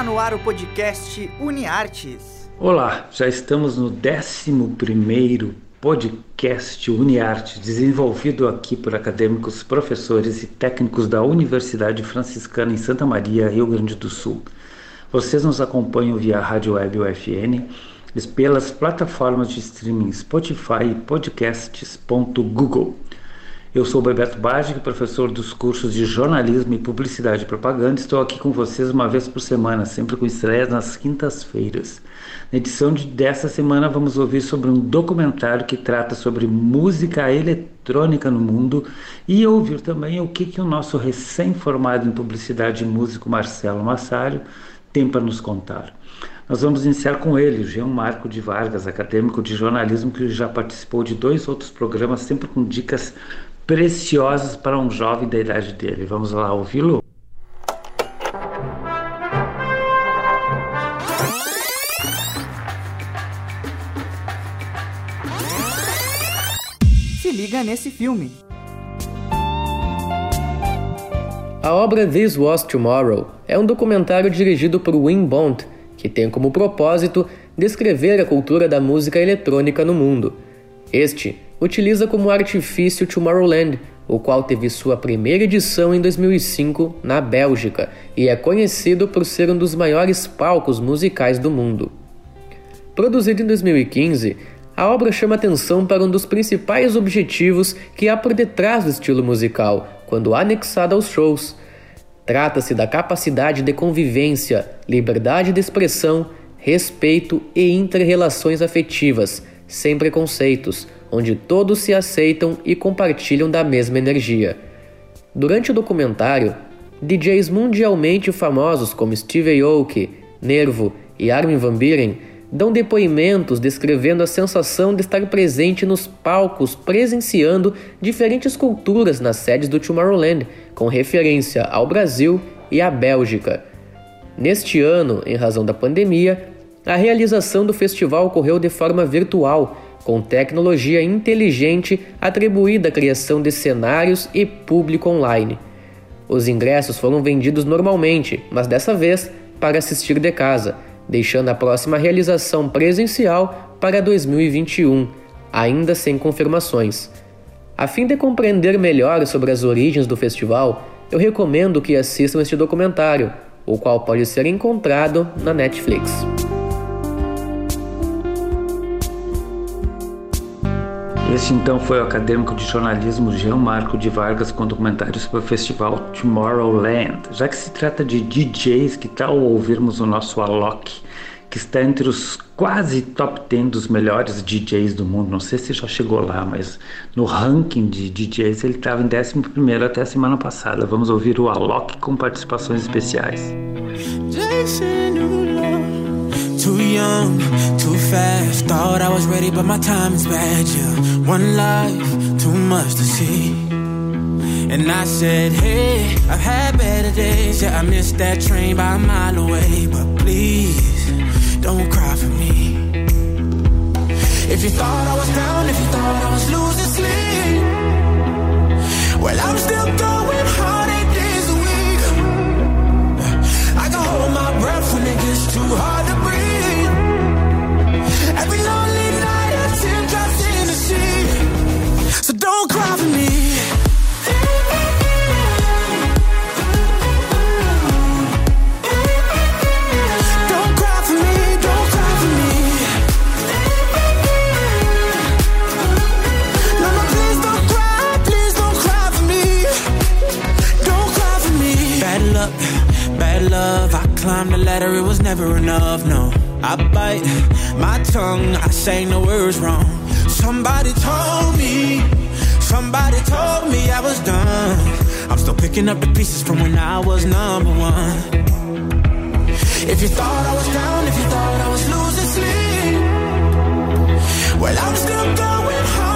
Está no ar o podcast UniArtes. Olá, já estamos no 11 podcast UniArtes, desenvolvido aqui por acadêmicos, professores e técnicos da Universidade Franciscana em Santa Maria, Rio Grande do Sul. Vocês nos acompanham via rádio web UFN pelas plataformas de streaming Spotify e podcasts.google. Eu sou Bebeto Bagic, professor dos cursos de jornalismo e publicidade e propaganda. Estou aqui com vocês uma vez por semana, sempre com estreias nas quintas-feiras. Na edição de, dessa semana, vamos ouvir sobre um documentário que trata sobre música eletrônica no mundo e ouvir também o que, que o nosso recém-formado em publicidade e músico Marcelo Massário tem para nos contar. Nós vamos iniciar com ele, Jean Marco de Vargas, acadêmico de jornalismo que já participou de dois outros programas, sempre com dicas preciosas para um jovem da idade dele. Vamos lá ouvi-lo? Se liga nesse filme. A obra This Was Tomorrow é um documentário dirigido por Wim Bond, que tem como propósito descrever a cultura da música eletrônica no mundo. Este utiliza como artifício Tomorrowland, o qual teve sua primeira edição em 2005 na Bélgica e é conhecido por ser um dos maiores palcos musicais do mundo. Produzido em 2015, a obra chama atenção para um dos principais objetivos que há por detrás do estilo musical, quando anexada aos shows. Trata-se da capacidade de convivência, liberdade de expressão, respeito e interrelações afetivas, sem preconceitos, onde todos se aceitam e compartilham da mesma energia. Durante o documentário, DJs mundialmente famosos como Steve Aoki, Nervo e Armin van Buren dão depoimentos descrevendo a sensação de estar presente nos palcos presenciando diferentes culturas nas sedes do Tomorrowland, com referência ao Brasil e à Bélgica. Neste ano, em razão da pandemia, a realização do festival ocorreu de forma virtual com tecnologia inteligente atribuída à criação de cenários e público online. Os ingressos foram vendidos normalmente, mas dessa vez para assistir de casa, deixando a próxima realização presencial para 2021, ainda sem confirmações. A fim de compreender melhor sobre as origens do festival, eu recomendo que assistam este documentário, o qual pode ser encontrado na Netflix. Este então foi o acadêmico de jornalismo Jean Marco de Vargas com documentário sobre o festival Tomorrowland. Já que se trata de DJs, que tal ouvirmos o nosso Alok, que está entre os quase top 10 dos melhores DJs do mundo. Não sei se já chegou lá, mas no ranking de DJs ele estava em 11 até a semana passada. Vamos ouvir o Alok com participações especiais. Too young, too fast. Thought I was ready, but my time is bad. Yeah, one life, too much to see. And I said, Hey, I've had better days. Yeah, I missed that train by a mile away. But please, don't cry for me. If you thought I was down, if you thought I was losing sleep, well, I'm still going climbed the ladder, it was never enough, no. I bite my tongue, I say no words wrong. Somebody told me, somebody told me I was done. I'm still picking up the pieces from when I was number one. If you thought I was down, if you thought I was losing sleep, well, I'm still going hard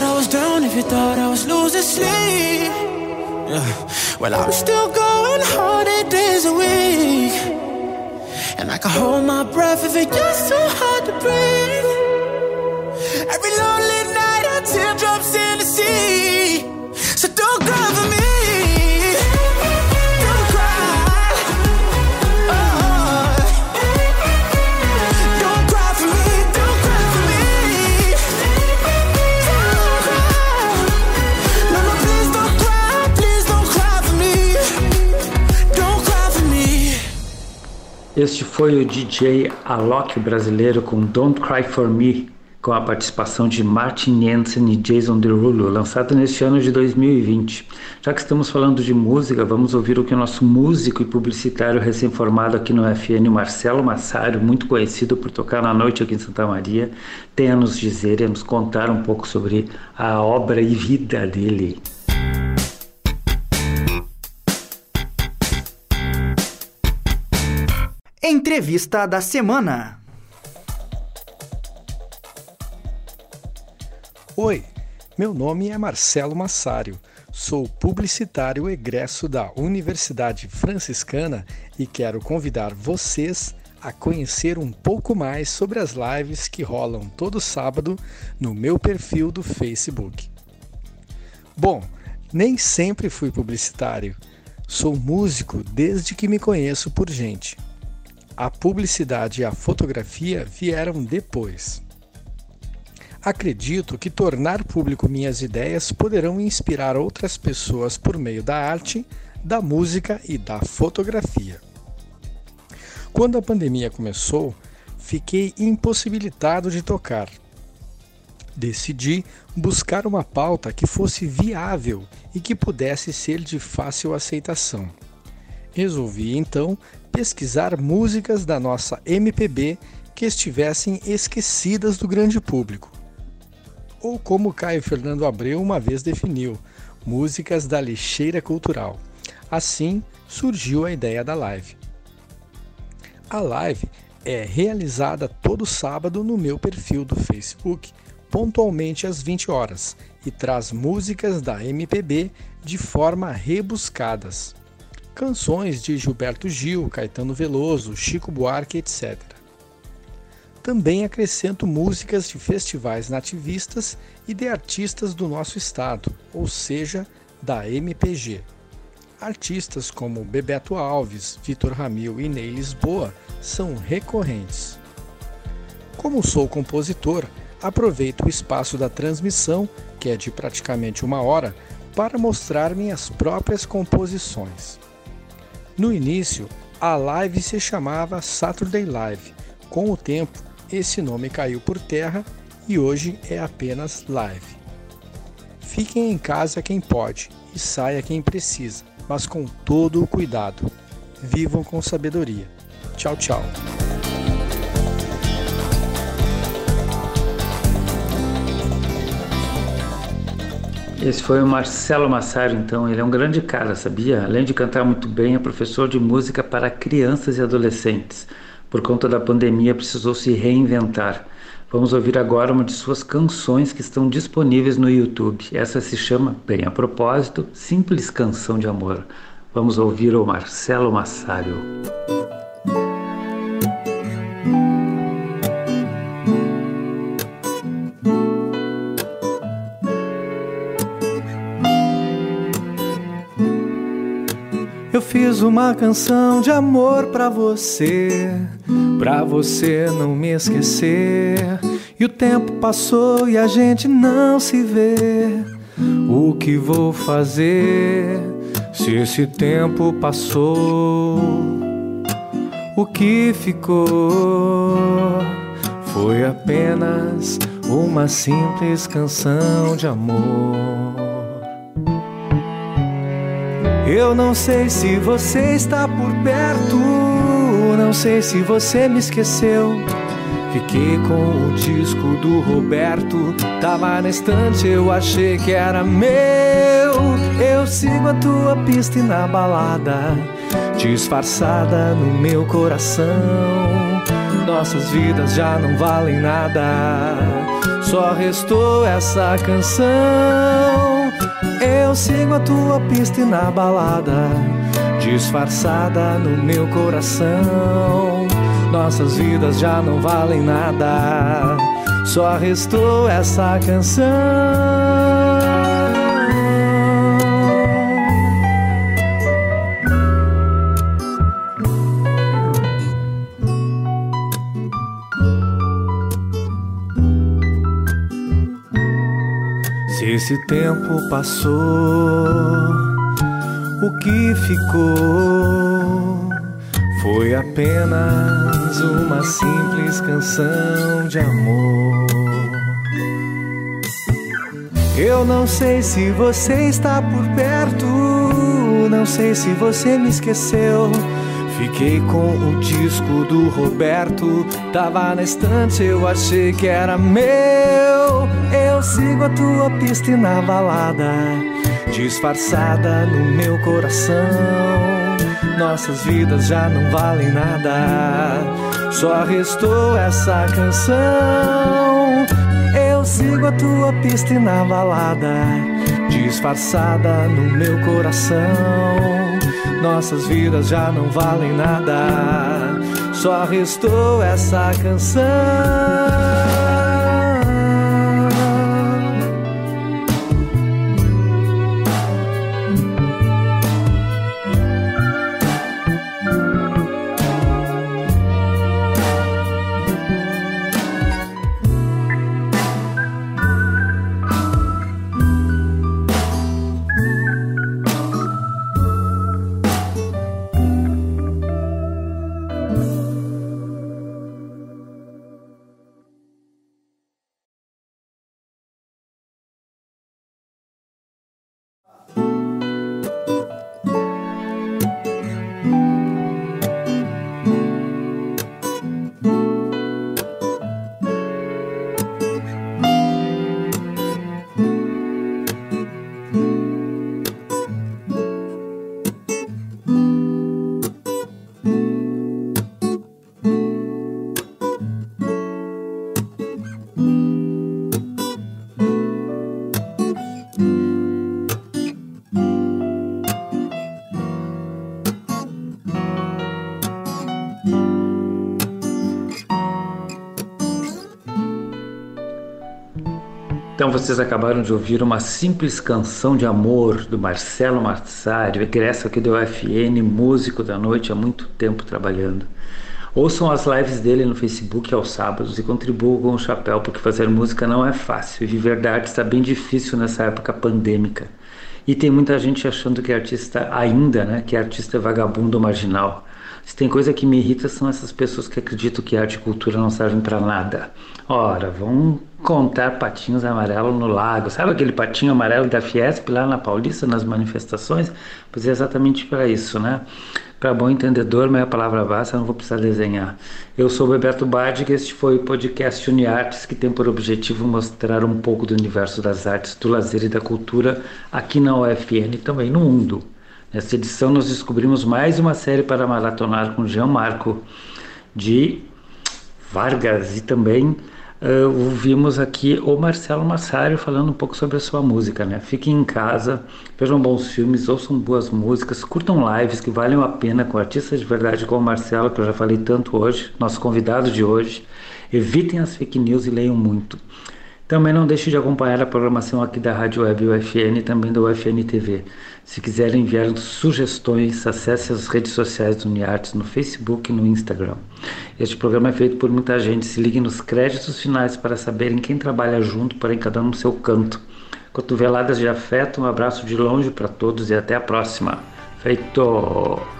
thought I was down if you thought I was losing sleep. Yeah. Well, I'm still going hard eight days a week. And I can hold my breath if it gets too hard to breathe. Este foi o DJ Alok brasileiro com Don't Cry For Me, com a participação de Martin Jensen e Jason Derulo, lançado neste ano de 2020. Já que estamos falando de música, vamos ouvir o que o nosso músico e publicitário recém-formado aqui no FN, Marcelo Massário, muito conhecido por tocar na noite aqui em Santa Maria, tem a nos dizer e a nos contar um pouco sobre a obra e vida dele. Entrevista da semana. Oi, meu nome é Marcelo Massário. Sou publicitário egresso da Universidade Franciscana e quero convidar vocês a conhecer um pouco mais sobre as lives que rolam todo sábado no meu perfil do Facebook. Bom, nem sempre fui publicitário. Sou músico desde que me conheço por gente. A publicidade e a fotografia vieram depois. Acredito que tornar público minhas ideias poderão inspirar outras pessoas por meio da arte, da música e da fotografia. Quando a pandemia começou, fiquei impossibilitado de tocar. Decidi buscar uma pauta que fosse viável e que pudesse ser de fácil aceitação. Resolvi então pesquisar músicas da nossa MPB que estivessem esquecidas do grande público. Ou como Caio Fernando Abreu uma vez definiu, músicas da lixeira cultural. Assim surgiu a ideia da live. A live é realizada todo sábado no meu perfil do Facebook, pontualmente às 20 horas, e traz músicas da MPB de forma rebuscadas. Canções de Gilberto Gil, Caetano Veloso, Chico Buarque, etc. Também acrescento músicas de festivais nativistas e de artistas do nosso estado, ou seja, da MPG. Artistas como Bebeto Alves, Vitor Ramil e Ney Lisboa são recorrentes. Como sou compositor, aproveito o espaço da transmissão, que é de praticamente uma hora, para mostrar minhas próprias composições. No início, a live se chamava Saturday Live. Com o tempo, esse nome caiu por terra e hoje é apenas live. Fiquem em casa quem pode e saia quem precisa, mas com todo o cuidado. Vivam com sabedoria. Tchau, tchau. Esse foi o Marcelo Massaro, então. Ele é um grande cara, sabia? Além de cantar muito bem, é professor de música para crianças e adolescentes. Por conta da pandemia, precisou se reinventar. Vamos ouvir agora uma de suas canções que estão disponíveis no YouTube. Essa se chama, bem a propósito, Simples Canção de Amor. Vamos ouvir o Marcelo Massário. Uma canção de amor pra você, pra você não me esquecer. E o tempo passou e a gente não se vê. O que vou fazer se esse tempo passou? O que ficou foi apenas uma simples canção de amor. Eu não sei se você está por perto, não sei se você me esqueceu. Fiquei com o disco do Roberto, tava na estante, eu achei que era meu. Eu sigo a tua pista na balada, disfarçada no meu coração. Nossas vidas já não valem nada, Só restou essa canção. Eu sigo a tua pista na balada, disfarçada no meu coração. Nossas vidas já não valem nada. Só restou essa canção. Esse tempo passou, o que ficou foi apenas uma simples canção de amor. Eu não sei se você está por perto, não sei se você me esqueceu. Fiquei com o disco do Roberto, tava na estante, eu achei que era meu. Eu sigo a tua pista e na balada, disfarçada no meu coração. Nossas vidas já não valem nada, só restou essa canção. Eu sigo a tua pista e na balada, disfarçada no meu coração. Nossas vidas já não valem nada, só restou essa canção. Então vocês acabaram de ouvir uma simples canção de amor do Marcelo Marsari, egresso aqui do UFN, músico da noite há muito tempo trabalhando. Ouçam as lives dele no Facebook aos sábados e contribuam com o chapéu, porque fazer música não é fácil e de verdade está bem difícil nessa época pandêmica. E tem muita gente achando que artista ainda, né, que artista é vagabundo marginal. Se tem coisa que me irrita são essas pessoas que acreditam que arte e cultura não servem para nada. Ora, vão contar patinhos amarelos no lago. Sabe aquele patinho amarelo da Fiesp lá na Paulista, nas manifestações? Pois é exatamente para isso, né? Para bom entendedor, meia palavra basta, não vou precisar desenhar. Eu sou o Beberto Badig e este foi o podcast UniArtes, que tem por objetivo mostrar um pouco do universo das artes, do lazer e da cultura aqui na UFN e também no mundo. Nesta edição, nós descobrimos mais uma série para maratonar com Jean Marco de Vargas e também uh, ouvimos aqui o Marcelo Massário falando um pouco sobre a sua música, né? Fiquem em casa, vejam bons filmes, ouçam boas músicas, curtam lives que valem a pena com artistas de verdade como o Marcelo, que eu já falei tanto hoje, nosso convidado de hoje. Evitem as fake news e leiam muito. Também não deixe de acompanhar a programação aqui da Rádio Web UFN e também da UFN TV. Se quiserem enviar sugestões, acesse as redes sociais do Uniartes no Facebook e no Instagram. Este programa é feito por muita gente. Se ligue nos créditos finais para saberem quem trabalha junto, porém cada um no seu canto. Cotoveladas de afeto, um abraço de longe para todos e até a próxima. Feito!